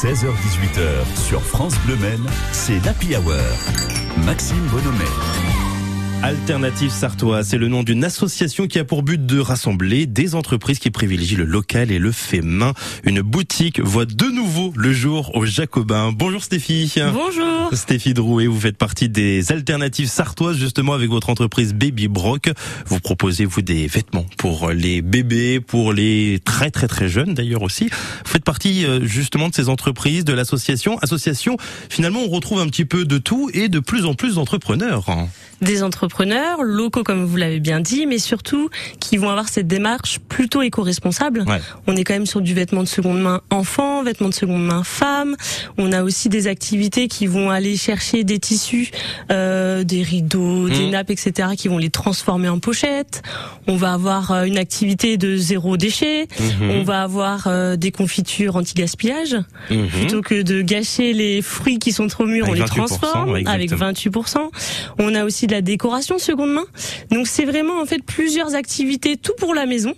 16h18h sur France Bleu Men, c'est l'Happy Hour. Maxime Bonhomet. Alternative Sartois, c'est le nom d'une association qui a pour but de rassembler des entreprises qui privilégient le local et le fait main. Une boutique voit de nouveau le jour au Jacobin. Bonjour Stéphie. Bonjour. Stéphie Drouet, vous faites partie des alternatives sartoises justement avec votre entreprise Baby Brock. Vous proposez vous des vêtements pour les bébés, pour les très très très jeunes d'ailleurs aussi? Vous faites partie euh, justement de ces entreprises, de l'association. Association, finalement on retrouve un petit peu de tout et de plus en plus d'entrepreneurs. Des entrepreneurs locaux, comme vous l'avez bien dit, mais surtout qui vont avoir cette démarche plutôt éco-responsable. Ouais. On est quand même sur du vêtement de seconde main enfant, vêtement de seconde main femme. On a aussi des activités qui vont aller chercher des tissus, euh, des rideaux, des Mhm. nappes, etc., qui vont les transformer en pochettes. On va avoir euh, une activité de zéro déchet. Mhm. On va avoir euh, des confitures anti-gaspillage. Mhm. Plutôt que de gâcher les fruits qui sont trop mûrs, on les 28%, transforme ouais, avec exactement. 28%. On a aussi de la décoration seconde main. Donc c'est vraiment en fait plusieurs activités, tout pour la maison,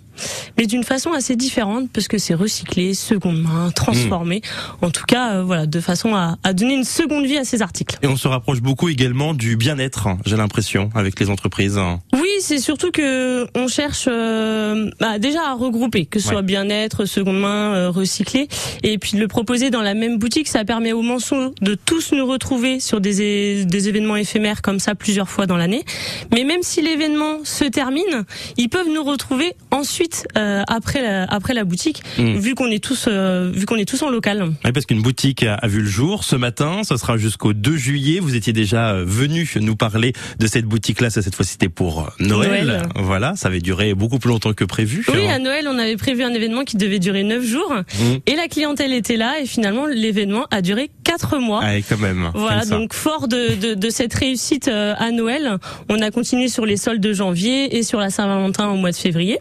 mais d'une façon assez différente parce que c'est recyclé, seconde main, transformé. Hmm. En tout cas, euh, voilà, de façon à, à donner une seconde vie à ces articles. Et on se rapproche beaucoup également du bien-être, j'ai l'impression, avec les entreprises. Oui, c'est surtout que on cherche euh, bah, déjà à regrouper, que ce Ouais. soit bien-être, seconde main, euh, recyclé, et puis de le proposer dans la même boutique, ça permet aux mentions de tous nous retrouver sur des, des événements éphémères comme ça plusieurs fois dans l'année. Mais même si l'événement se termine, ils peuvent nous retrouver ensuite euh, après la, après la boutique, Mm. vu qu'on est tous euh, vu qu'on est tous en local. Oui, parce qu'une boutique a, a vu le jour ce matin. Ce sera jusqu'au 2 juillet. Vous étiez déjà euh, venu nous parler de cette boutique-là. Ça, cette fois, c'était pour euh, Noël. Noël. Voilà, ça avait duré beaucoup plus longtemps que prévu. Oui, à Noël, on avait prévu un événement qui devait durer neuf jours, Mm. et la clientèle était là, et finalement l'événement a duré quatre mois. Allez, quand même. Voilà, donc fort de, de, de cette réussite euh, à Noël, on a continué sur les soldes de janvier et sur la Saint-Valentin au mois de février.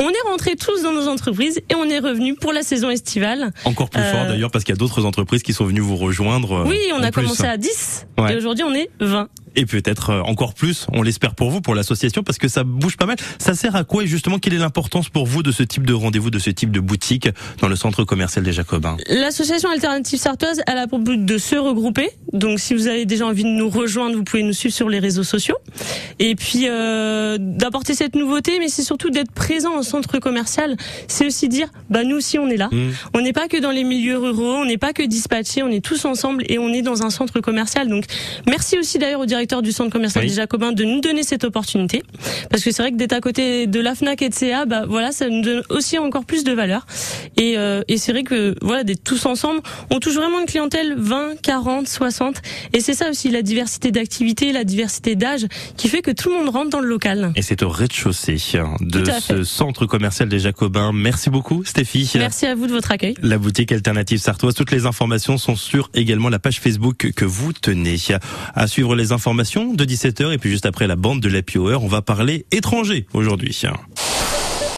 On est rentrés tous dans nos entreprises et on est revenu pour la saison estivale. Encore plus Euh, fort d'ailleurs parce qu'il y a d'autres entreprises qui sont venues vous rejoindre. euh, Oui, on a plus. commencé à 10 Ouais. et aujourd'hui on est 20. Et peut-être euh, encore plus, on l'espère pour vous, pour l'association, parce que ça bouge pas mal. Ça sert à quoi et justement? Quelle est l'importance pour vous de ce type de rendez-vous, de ce type de boutique dans le centre commercial des Jacobins? L'association Alternative Sartoise, elle a pour but de se regrouper. Donc si vous avez déjà envie de nous rejoindre, vous pouvez nous suivre sur les réseaux sociaux. Et puis euh, d'apporter cette nouveauté, mais c'est surtout d'être présent au centre commercial. C'est aussi dire, bah nous aussi on est là. Mmh. On n'est pas que dans les milieux ruraux, on n'est pas que dispatchés, on est tous ensemble et on est dans un centre commercial. Donc merci aussi d'ailleurs au directeur du centre commercial Oui. des Jacobins de nous donner cette opportunité. Parce que c'est vrai que d'être à côté de la FNAC et de CA, bah voilà, ça nous donne aussi encore plus de valeur. Et, euh, et c'est vrai que voilà, d'être tous ensemble, on touche vraiment une clientèle 20, 40, 60. Et c'est ça aussi la diversité d'activités, la diversité d'âge qui fait que tout le monde rentre dans le local. Et c'est au rez-de-chaussée de à fait. ce centre commercial des Jacobins. Merci beaucoup Stéphie. Merci à vous de votre accueil. La boutique alternative sartoise. Toutes les informations sont sur également la page Facebook que vous tenez. À suivre les informations de 17h et puis juste après la bande de l'Happy on va parler étranger aujourd'hui.